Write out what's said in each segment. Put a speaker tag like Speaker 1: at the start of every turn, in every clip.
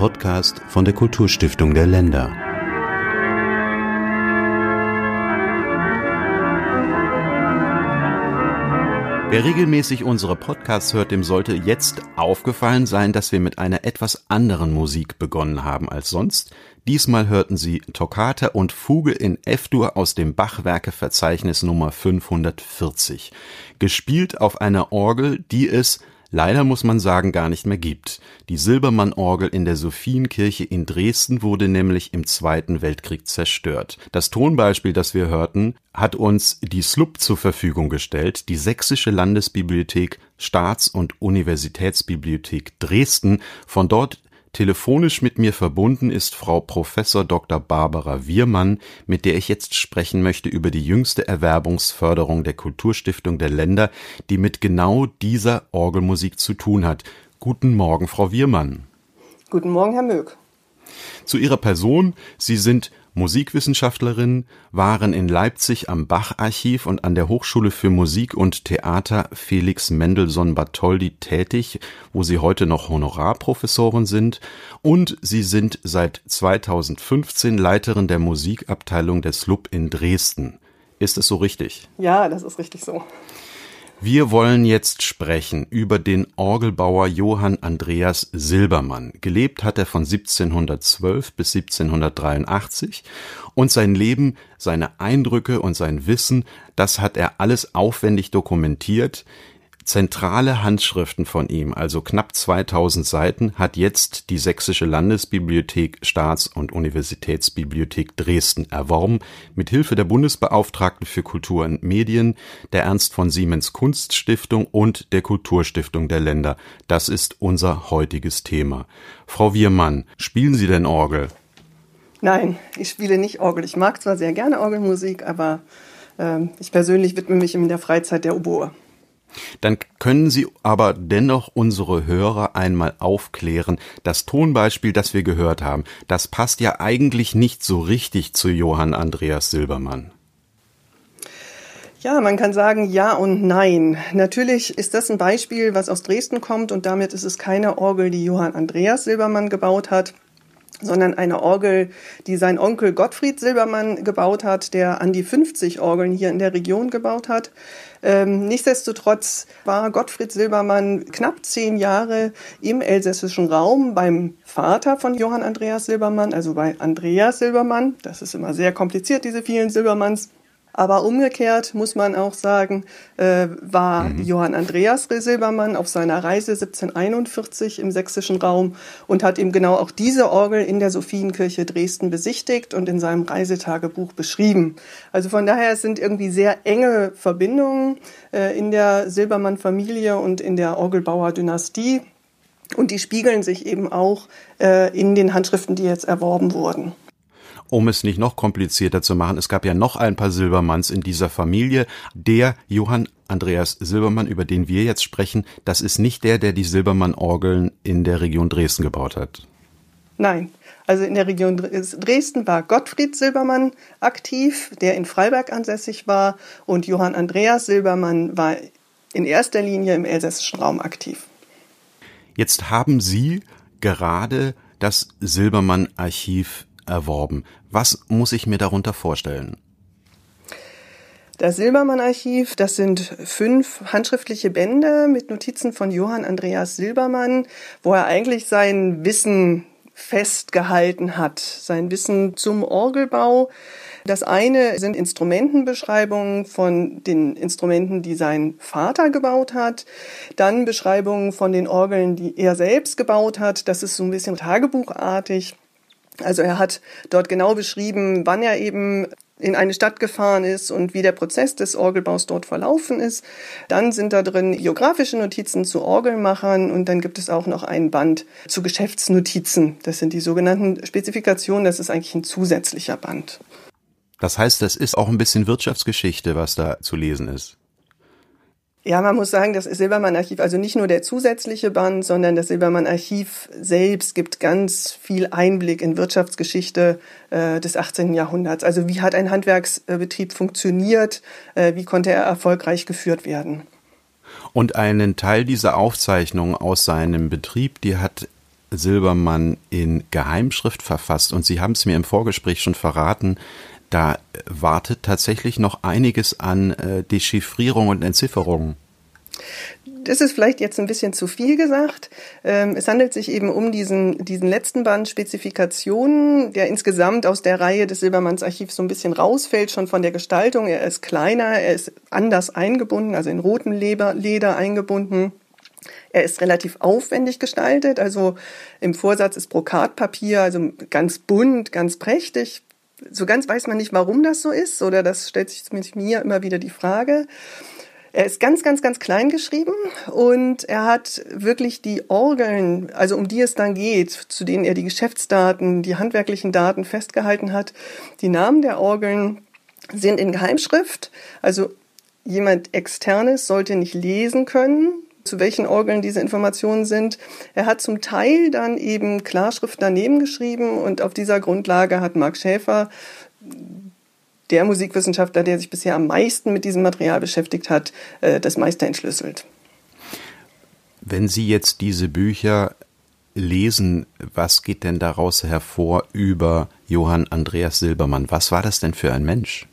Speaker 1: Podcast von der Kulturstiftung der Länder. Wer regelmäßig unsere Podcasts hört, dem sollte jetzt aufgefallen sein, dass wir mit einer etwas anderen Musik begonnen haben als sonst. Diesmal hörten Sie Toccata und Fuge in F-Dur aus dem Bachwerkeverzeichnis Nummer 540. Gespielt auf einer Orgel, die es leider muss man sagen, gar nicht mehr gibt. Die Silbermann-Orgel in der Sophienkirche in Dresden wurde nämlich im Zweiten Weltkrieg zerstört. Das Tonbeispiel, das wir hörten, hat uns die SLUB zur Verfügung gestellt, die Sächsische Landesbibliothek, Staats- und Universitätsbibliothek Dresden. Von dort Telefonisch mit mir verbunden ist Frau Professor Dr. Barbara Wiermann, mit der ich jetzt sprechen möchte über die jüngste Erwerbungsförderung der Kulturstiftung der Länder, die mit genau dieser Orgelmusik zu tun hat. Guten Morgen, Frau Wiermann.
Speaker 2: Guten Morgen, Herr Mög.
Speaker 1: Zu Ihrer Person. Sie sind Musikwissenschaftlerin, waren in Leipzig am Bach-Archiv und an der Hochschule für Musik und Theater Felix Mendelssohn Bartholdy tätig, wo sie heute noch Honorarprofessorin sind, und sie sind seit 2015 Leiterin der Musikabteilung des LUB in Dresden. Ist es so richtig?
Speaker 2: Ja, das ist richtig so.
Speaker 1: Wir wollen jetzt sprechen über den Orgelbauer Johann Andreas Silbermann. Gelebt hat er von 1712 bis 1783 und sein Leben, seine Eindrücke und sein Wissen, das hat er alles aufwendig dokumentiert zentrale Handschriften von ihm, also knapp 2000 Seiten, hat jetzt die Sächsische Landesbibliothek, Staats- und Universitätsbibliothek Dresden erworben, mit Hilfe der Bundesbeauftragten für Kultur und Medien, der Ernst von Siemens Kunststiftung und der Kulturstiftung der Länder. Das ist unser heutiges Thema. Frau Wiermann, spielen Sie denn Orgel?
Speaker 2: Nein, ich spiele nicht Orgel. Ich mag zwar sehr gerne Orgelmusik, aber äh, ich persönlich widme mich in der Freizeit der Oboe.
Speaker 1: Dann können Sie aber dennoch unsere Hörer einmal aufklären. Das Tonbeispiel, das wir gehört haben, das passt ja eigentlich nicht so richtig zu Johann Andreas Silbermann.
Speaker 2: Ja, man kann sagen ja und nein. Natürlich ist das ein Beispiel, was aus Dresden kommt und damit ist es keine Orgel, die Johann Andreas Silbermann gebaut hat, sondern eine Orgel, die sein Onkel Gottfried Silbermann gebaut hat, der an die 50 Orgeln hier in der Region gebaut hat. Ähm, nichtsdestotrotz war Gottfried Silbermann knapp zehn Jahre im elsässischen Raum beim Vater von Johann Andreas Silbermann, also bei Andreas Silbermann. Das ist immer sehr kompliziert, diese vielen Silbermanns. Aber umgekehrt muss man auch sagen, äh, war mhm. Johann Andreas Silbermann auf seiner Reise 1741 im sächsischen Raum und hat ihm genau auch diese Orgel in der Sophienkirche Dresden besichtigt und in seinem Reisetagebuch beschrieben. Also von daher sind irgendwie sehr enge Verbindungen äh, in der Silbermann-Familie und in der Orgelbauer-Dynastie. Und die spiegeln sich eben auch äh, in den Handschriften, die jetzt erworben wurden
Speaker 1: um es nicht noch komplizierter zu machen, es gab ja noch ein paar Silbermanns in dieser Familie. Der Johann Andreas Silbermann, über den wir jetzt sprechen, das ist nicht der, der die Silbermann-Orgeln in der Region Dresden gebaut hat.
Speaker 2: Nein, also in der Region Dresden war Gottfried Silbermann aktiv, der in Freiberg ansässig war, und Johann Andreas Silbermann war in erster Linie im elsässischen Raum aktiv.
Speaker 1: Jetzt haben Sie gerade das Silbermann-Archiv erworben. Was muss ich mir darunter vorstellen?
Speaker 2: Das Silbermann-Archiv, das sind fünf handschriftliche Bände mit Notizen von Johann Andreas Silbermann, wo er eigentlich sein Wissen festgehalten hat, sein Wissen zum Orgelbau. Das eine sind Instrumentenbeschreibungen von den Instrumenten, die sein Vater gebaut hat, dann Beschreibungen von den Orgeln, die er selbst gebaut hat. Das ist so ein bisschen tagebuchartig. Also er hat dort genau beschrieben, wann er eben in eine Stadt gefahren ist und wie der Prozess des Orgelbaus dort verlaufen ist. Dann sind da drin geografische Notizen zu Orgelmachern und dann gibt es auch noch ein Band zu Geschäftsnotizen. Das sind die sogenannten Spezifikationen. Das ist eigentlich ein zusätzlicher Band.
Speaker 1: Das heißt, das ist auch ein bisschen Wirtschaftsgeschichte, was da zu lesen ist.
Speaker 2: Ja, man muss sagen, das Silbermann-Archiv, also nicht nur der zusätzliche Band, sondern das Silbermann-Archiv selbst gibt ganz viel Einblick in Wirtschaftsgeschichte äh, des 18. Jahrhunderts. Also wie hat ein Handwerksbetrieb funktioniert, äh, wie konnte er erfolgreich geführt werden.
Speaker 1: Und einen Teil dieser Aufzeichnung aus seinem Betrieb, die hat Silbermann in Geheimschrift verfasst und Sie haben es mir im Vorgespräch schon verraten, da wartet tatsächlich noch einiges an äh, Dechiffrierung und Entzifferung.
Speaker 2: Das ist vielleicht jetzt ein bisschen zu viel gesagt. Ähm, es handelt sich eben um diesen, diesen letzten Band Spezifikationen, der insgesamt aus der Reihe des Silbermanns Archivs so ein bisschen rausfällt, schon von der Gestaltung. Er ist kleiner, er ist anders eingebunden, also in rotem Leder eingebunden. Er ist relativ aufwendig gestaltet, also im Vorsatz ist Brokatpapier, also ganz bunt, ganz prächtig. So ganz weiß man nicht, warum das so ist, oder das stellt sich zumindest mir immer wieder die Frage. Er ist ganz, ganz, ganz klein geschrieben und er hat wirklich die Orgeln, also um die es dann geht, zu denen er die Geschäftsdaten, die handwerklichen Daten festgehalten hat. Die Namen der Orgeln sind in Geheimschrift, also jemand externes sollte nicht lesen können, zu welchen Orgeln diese Informationen sind. Er hat zum Teil dann eben Klarschrift daneben geschrieben und auf dieser Grundlage hat Mark Schäfer der Musikwissenschaftler, der sich bisher am meisten mit diesem Material beschäftigt hat, äh, das meiste entschlüsselt.
Speaker 1: Wenn Sie jetzt diese Bücher lesen, was geht denn daraus hervor über Johann Andreas Silbermann? Was war das denn für ein Mensch?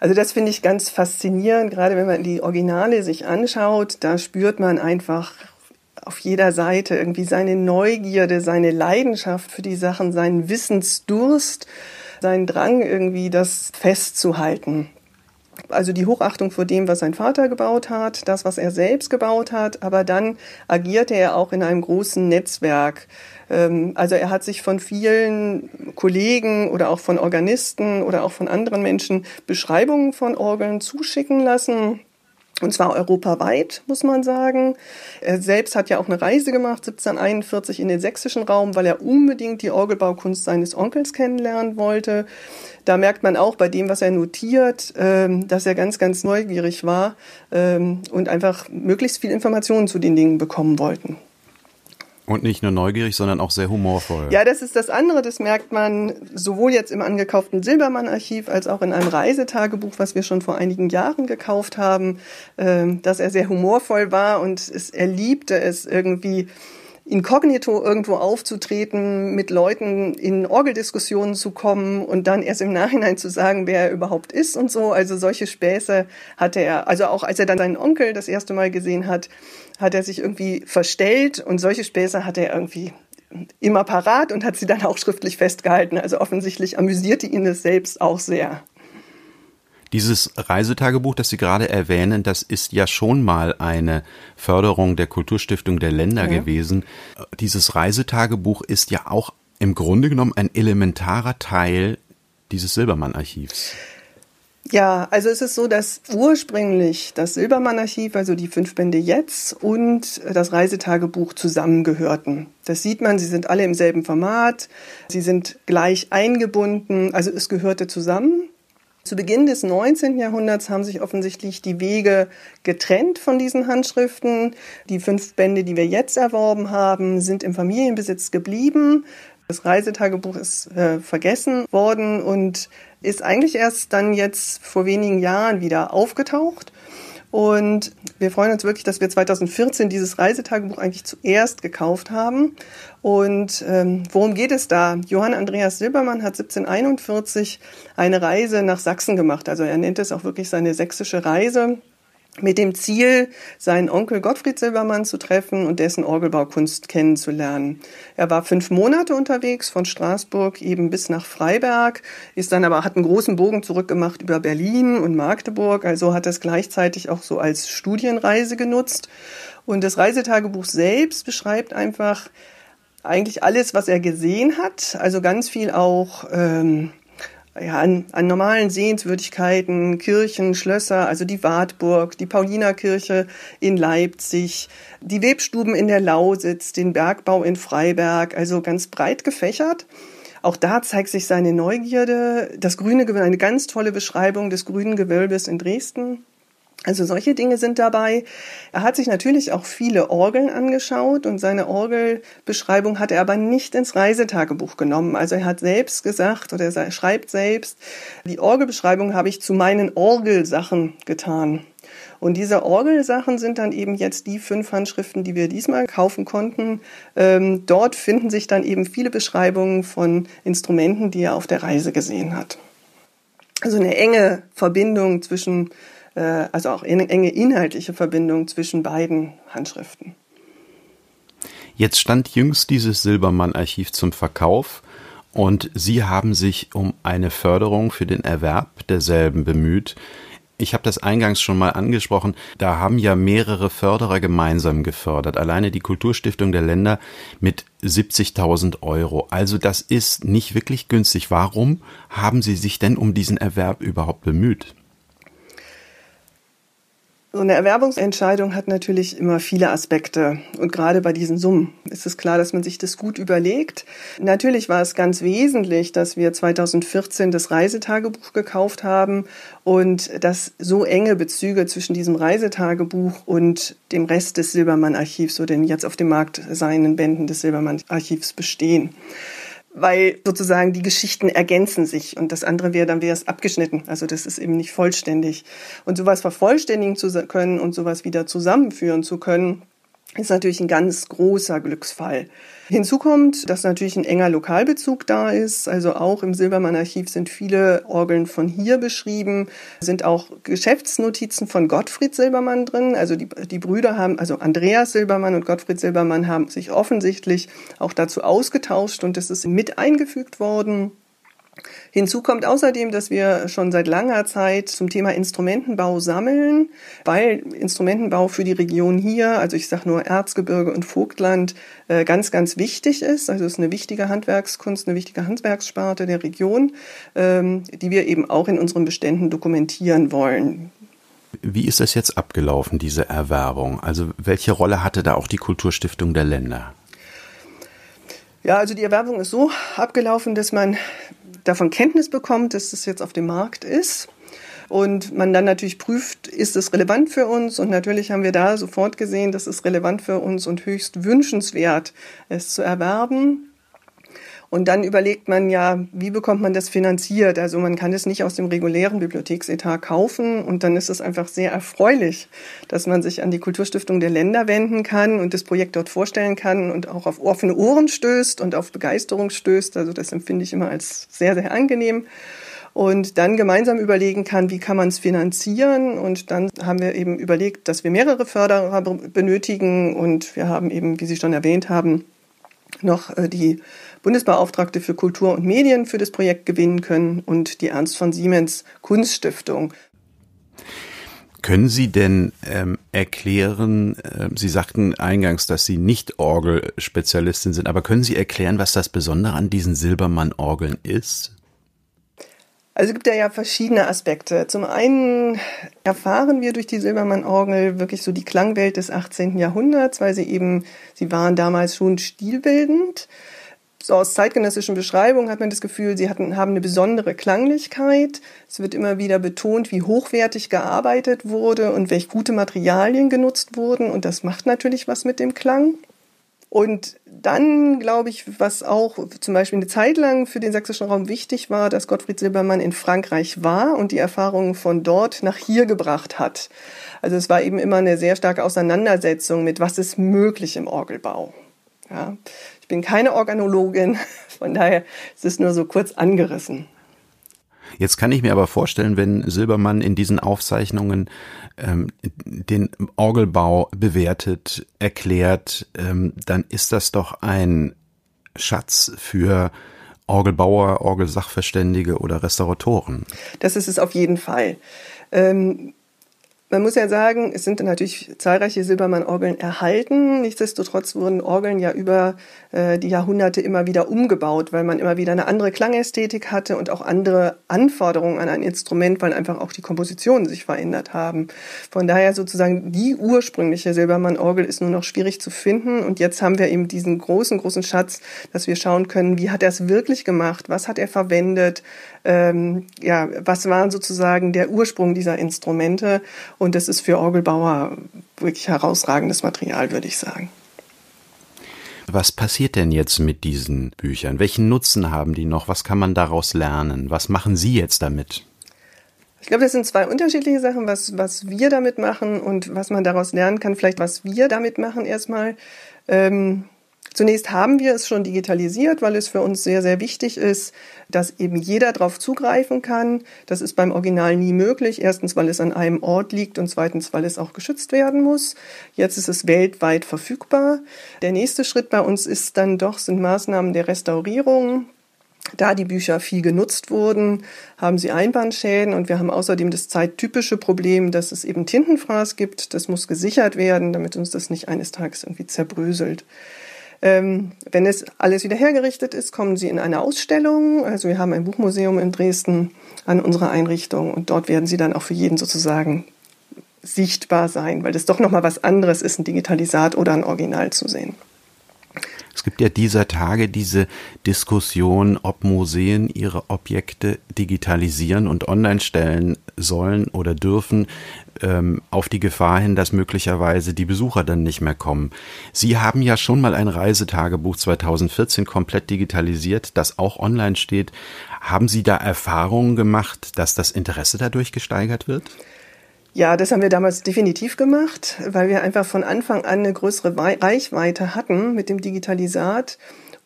Speaker 2: Also das finde ich ganz faszinierend, gerade wenn man die Originale sich anschaut, da spürt man einfach auf jeder Seite irgendwie seine Neugierde, seine Leidenschaft für die Sachen, seinen Wissensdurst, seinen Drang irgendwie das festzuhalten. Also die Hochachtung vor dem, was sein Vater gebaut hat, das, was er selbst gebaut hat, aber dann agierte er auch in einem großen Netzwerk also er hat sich von vielen Kollegen oder auch von Organisten oder auch von anderen Menschen Beschreibungen von Orgeln zuschicken lassen. Und zwar europaweit, muss man sagen. Er selbst hat ja auch eine Reise gemacht, 1741 in den sächsischen Raum, weil er unbedingt die Orgelbaukunst seines Onkels kennenlernen wollte. Da merkt man auch bei dem, was er notiert, ähm, dass er ganz, ganz neugierig war ähm, und einfach möglichst viel Informationen zu den Dingen bekommen wollten.
Speaker 1: Und nicht nur neugierig, sondern auch sehr humorvoll.
Speaker 2: Ja, das ist das andere. Das merkt man sowohl jetzt im angekauften Silbermann-Archiv als auch in einem Reisetagebuch, was wir schon vor einigen Jahren gekauft haben, ähm, dass er sehr humorvoll war und es, er liebte es irgendwie inkognito irgendwo aufzutreten, mit Leuten in Orgeldiskussionen zu kommen und dann erst im Nachhinein zu sagen, wer er überhaupt ist und so. Also solche Späße hatte er. Also auch als er dann seinen Onkel das erste Mal gesehen hat, hat er sich irgendwie verstellt und solche Späße hat er irgendwie immer parat und hat sie dann auch schriftlich festgehalten. Also offensichtlich amüsierte ihn es selbst auch sehr.
Speaker 1: Dieses Reisetagebuch, das Sie gerade erwähnen, das ist ja schon mal eine Förderung der Kulturstiftung der Länder ja. gewesen. Dieses Reisetagebuch ist ja auch im Grunde genommen ein elementarer Teil dieses Silbermann-Archivs.
Speaker 2: Ja, also es ist so, dass ursprünglich das Silbermann-Archiv, also die fünf Bände jetzt und das Reisetagebuch zusammengehörten. Das sieht man, sie sind alle im selben Format, sie sind gleich eingebunden, also es gehörte zusammen. Zu Beginn des 19. Jahrhunderts haben sich offensichtlich die Wege getrennt von diesen Handschriften. Die fünf Bände, die wir jetzt erworben haben, sind im Familienbesitz geblieben. Das Reisetagebuch ist äh, vergessen worden und ist eigentlich erst dann jetzt vor wenigen Jahren wieder aufgetaucht. Und wir freuen uns wirklich, dass wir 2014 dieses Reisetagebuch eigentlich zuerst gekauft haben. Und ähm, worum geht es da? Johann Andreas Silbermann hat 1741 eine Reise nach Sachsen gemacht. Also er nennt es auch wirklich seine sächsische Reise mit dem Ziel, seinen Onkel Gottfried Silbermann zu treffen und dessen Orgelbaukunst kennenzulernen. Er war fünf Monate unterwegs von Straßburg eben bis nach Freiberg, ist dann aber hat einen großen Bogen zurückgemacht über Berlin und Magdeburg, also hat es gleichzeitig auch so als Studienreise genutzt. Und das Reisetagebuch selbst beschreibt einfach eigentlich alles, was er gesehen hat, also ganz viel auch ähm, ja, an, an normalen Sehenswürdigkeiten, Kirchen, Schlösser, also die Wartburg, die Paulinerkirche in Leipzig, die Webstuben in der Lausitz, den Bergbau in Freiberg, also ganz breit gefächert. Auch da zeigt sich seine Neugierde. Das grüne Gewölbe, eine ganz tolle Beschreibung des grünen Gewölbes in Dresden. Also solche Dinge sind dabei. Er hat sich natürlich auch viele Orgeln angeschaut und seine Orgelbeschreibung hat er aber nicht ins Reisetagebuch genommen. Also er hat selbst gesagt oder er schreibt selbst, die Orgelbeschreibung habe ich zu meinen Orgelsachen getan. Und diese Orgelsachen sind dann eben jetzt die fünf Handschriften, die wir diesmal kaufen konnten. Ähm, dort finden sich dann eben viele Beschreibungen von Instrumenten, die er auf der Reise gesehen hat. Also eine enge Verbindung zwischen, also auch enge inhaltliche Verbindung zwischen beiden Handschriften.
Speaker 1: Jetzt stand jüngst dieses Silbermann-Archiv zum Verkauf und Sie haben sich um eine Förderung für den Erwerb derselben bemüht. Ich habe das eingangs schon mal angesprochen. Da haben ja mehrere Förderer gemeinsam gefördert. Alleine die Kulturstiftung der Länder mit 70.000 Euro. Also das ist nicht wirklich günstig. Warum haben Sie sich denn um diesen Erwerb überhaupt bemüht?
Speaker 2: So eine Erwerbungsentscheidung hat natürlich immer viele Aspekte. Und gerade bei diesen Summen ist es klar, dass man sich das gut überlegt. Natürlich war es ganz wesentlich, dass wir 2014 das Reisetagebuch gekauft haben und dass so enge Bezüge zwischen diesem Reisetagebuch und dem Rest des Silbermann-Archivs, so den jetzt auf dem Markt seinen Bänden des Silbermann-Archivs bestehen weil sozusagen die Geschichten ergänzen sich und das andere wäre, dann wäre es abgeschnitten. Also das ist eben nicht vollständig. Und sowas vervollständigen zu können und sowas wieder zusammenführen zu können, ist natürlich ein ganz großer Glücksfall. Hinzu kommt, dass natürlich ein enger Lokalbezug da ist. Also auch im Silbermann-Archiv sind viele Orgeln von hier beschrieben, sind auch Geschäftsnotizen von Gottfried Silbermann drin. Also die, die Brüder haben, also Andreas Silbermann und Gottfried Silbermann haben sich offensichtlich auch dazu ausgetauscht und das ist mit eingefügt worden. Hinzu kommt außerdem, dass wir schon seit langer Zeit zum Thema Instrumentenbau sammeln, weil Instrumentenbau für die Region hier, also ich sage nur Erzgebirge und Vogtland, äh, ganz, ganz wichtig ist. Also es ist eine wichtige Handwerkskunst, eine wichtige Handwerkssparte der Region, ähm, die wir eben auch in unseren Beständen dokumentieren wollen.
Speaker 1: Wie ist das jetzt abgelaufen, diese Erwerbung? Also welche Rolle hatte da auch die Kulturstiftung der Länder?
Speaker 2: Ja, also die Erwerbung ist so abgelaufen, dass man davon Kenntnis bekommt, dass es jetzt auf dem Markt ist. Und man dann natürlich prüft, ist es relevant für uns? Und natürlich haben wir da sofort gesehen, dass es relevant für uns und höchst wünschenswert, es zu erwerben. Und dann überlegt man ja, wie bekommt man das finanziert? Also man kann es nicht aus dem regulären Bibliotheksetat kaufen und dann ist es einfach sehr erfreulich, dass man sich an die Kulturstiftung der Länder wenden kann und das Projekt dort vorstellen kann und auch auf offene Ohren stößt und auf Begeisterung stößt. Also das empfinde ich immer als sehr, sehr angenehm und dann gemeinsam überlegen kann, wie kann man es finanzieren. Und dann haben wir eben überlegt, dass wir mehrere Förderer benötigen und wir haben eben, wie Sie schon erwähnt haben, noch äh, die Bundesbeauftragte für Kultur und Medien für das Projekt gewinnen können und die Ernst von Siemens Kunststiftung.
Speaker 1: Können Sie denn ähm, erklären, äh, Sie sagten eingangs, dass Sie nicht Orgelspezialistin sind, aber können Sie erklären, was das Besondere an diesen Silbermann-Orgeln ist?
Speaker 2: Also es gibt ja, verschiedene Aspekte. Zum einen erfahren wir durch die Silbermann-Orgel wirklich so die Klangwelt des 18. Jahrhunderts, weil sie eben, sie waren damals schon stilbildend so aus zeitgenössischen Beschreibungen hat man das Gefühl, sie hatten, haben eine besondere Klanglichkeit. Es wird immer wieder betont, wie hochwertig gearbeitet wurde und welche gute Materialien genutzt wurden. Und das macht natürlich was mit dem Klang. Und dann glaube ich, was auch zum Beispiel eine Zeit lang für den sächsischen Raum wichtig war, dass Gottfried Silbermann in Frankreich war und die Erfahrungen von dort nach hier gebracht hat. Also es war eben immer eine sehr starke Auseinandersetzung mit, was ist möglich im Orgelbau. Ja bin keine Organologin, von daher ist es nur so kurz angerissen.
Speaker 1: Jetzt kann ich mir aber vorstellen, wenn Silbermann in diesen Aufzeichnungen ähm, den Orgelbau bewertet, erklärt, ähm, dann ist das doch ein Schatz für Orgelbauer, Orgelsachverständige oder Restauratoren.
Speaker 2: Das ist es auf jeden Fall. Ähm, man muss ja sagen, es sind natürlich zahlreiche Silbermann-Orgeln erhalten. Nichtsdestotrotz wurden Orgeln ja über äh, die Jahrhunderte immer wieder umgebaut, weil man immer wieder eine andere Klangästhetik hatte und auch andere Anforderungen an ein Instrument, weil einfach auch die Kompositionen sich verändert haben. Von daher sozusagen die ursprüngliche Silbermann-Orgel ist nur noch schwierig zu finden. Und jetzt haben wir eben diesen großen, großen Schatz, dass wir schauen können, wie hat er es wirklich gemacht? Was hat er verwendet? Ähm, ja, was war sozusagen der Ursprung dieser Instrumente? Und das ist für Orgelbauer wirklich herausragendes Material, würde ich sagen.
Speaker 1: Was passiert denn jetzt mit diesen Büchern? Welchen Nutzen haben die noch? Was kann man daraus lernen? Was machen Sie jetzt damit?
Speaker 2: Ich glaube, das sind zwei unterschiedliche Sachen, was, was wir damit machen und was man daraus lernen kann. Vielleicht, was wir damit machen erstmal. Ähm, Zunächst haben wir es schon digitalisiert, weil es für uns sehr, sehr wichtig ist, dass eben jeder darauf zugreifen kann. Das ist beim Original nie möglich. Erstens, weil es an einem Ort liegt und zweitens, weil es auch geschützt werden muss. Jetzt ist es weltweit verfügbar. Der nächste Schritt bei uns ist dann doch, sind Maßnahmen der Restaurierung. Da die Bücher viel genutzt wurden, haben sie Einbandschäden und wir haben außerdem das zeittypische Problem, dass es eben Tintenfraß gibt. Das muss gesichert werden, damit uns das nicht eines Tages irgendwie zerbröselt. Ähm, wenn es alles wieder hergerichtet ist, kommen sie in eine Ausstellung. Also wir haben ein Buchmuseum in Dresden an unserer Einrichtung und dort werden sie dann auch für jeden sozusagen sichtbar sein, weil das doch nochmal was anderes ist, ein Digitalisat oder ein Original zu sehen.
Speaker 1: Es gibt ja dieser Tage diese Diskussion, ob Museen ihre Objekte digitalisieren und online stellen sollen oder dürfen, ähm, auf die Gefahr hin, dass möglicherweise die Besucher dann nicht mehr kommen. Sie haben ja schon mal ein Reisetagebuch 2014 komplett digitalisiert, das auch online steht. Haben Sie da Erfahrungen gemacht, dass das Interesse dadurch gesteigert wird?
Speaker 2: Ja, das haben wir damals definitiv gemacht, weil wir einfach von Anfang an eine größere Reichweite hatten mit dem Digitalisat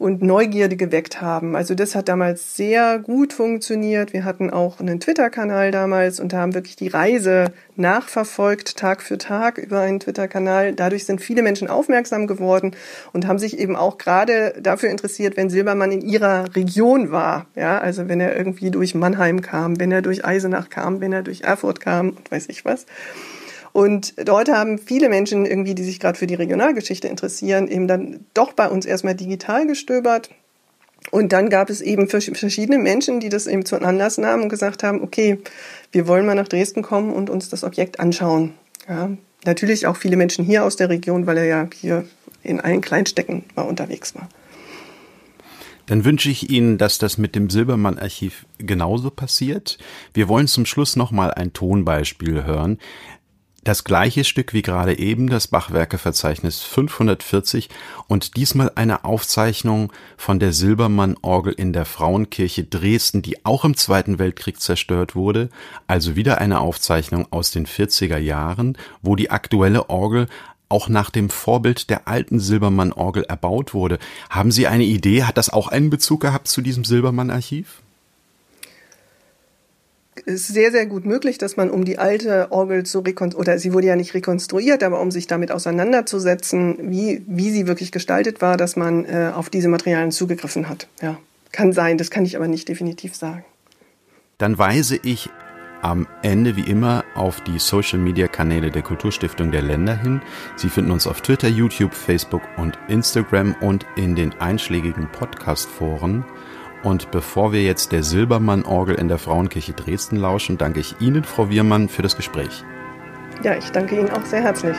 Speaker 2: und Neugierde geweckt haben. Also das hat damals sehr gut funktioniert. Wir hatten auch einen Twitter-Kanal damals und haben wirklich die Reise nachverfolgt, Tag für Tag über einen Twitter-Kanal. Dadurch sind viele Menschen aufmerksam geworden und haben sich eben auch gerade dafür interessiert, wenn Silbermann in ihrer Region war. Ja, also wenn er irgendwie durch Mannheim kam, wenn er durch Eisenach kam, wenn er durch Erfurt kam und weiß ich was. Und dort haben viele Menschen irgendwie, die sich gerade für die Regionalgeschichte interessieren, eben dann doch bei uns erstmal digital gestöbert. Und dann gab es eben verschiedene Menschen, die das eben zum Anlass nahmen und gesagt haben, okay, wir wollen mal nach Dresden kommen und uns das Objekt anschauen. Ja, natürlich auch viele Menschen hier aus der Region, weil er ja hier in allen Kleinstecken mal unterwegs war.
Speaker 1: Dann wünsche ich Ihnen, dass das mit dem Silbermann-Archiv genauso passiert. Wir wollen zum Schluss noch mal ein Tonbeispiel hören. Das gleiche Stück wie gerade eben, das Bachwerkeverzeichnis 540 und diesmal eine Aufzeichnung von der Silbermann-Orgel in der Frauenkirche Dresden, die auch im Zweiten Weltkrieg zerstört wurde, also wieder eine Aufzeichnung aus den 40er Jahren, wo die aktuelle Orgel auch nach dem Vorbild der alten Silbermann-Orgel erbaut wurde. Haben Sie eine Idee? Hat das auch einen Bezug gehabt zu diesem Silbermann-Archiv?
Speaker 2: Ist sehr, sehr gut möglich, dass man um die alte Orgel zu rekonstruieren, oder sie wurde ja nicht rekonstruiert, aber um sich damit auseinanderzusetzen, wie, wie sie wirklich gestaltet war, dass man äh, auf diese Materialien zugegriffen hat. Ja, kann sein, das kann ich aber nicht definitiv sagen.
Speaker 1: Dann weise ich am Ende wie immer auf die Social Media Kanäle der Kulturstiftung der Länder hin. Sie finden uns auf Twitter, YouTube, Facebook und Instagram und in den einschlägigen Podcast-Foren. Und bevor wir jetzt der Silbermann-Orgel in der Frauenkirche Dresden lauschen, danke ich Ihnen, Frau Wiermann, für das Gespräch.
Speaker 2: Ja, ich danke Ihnen auch sehr herzlich.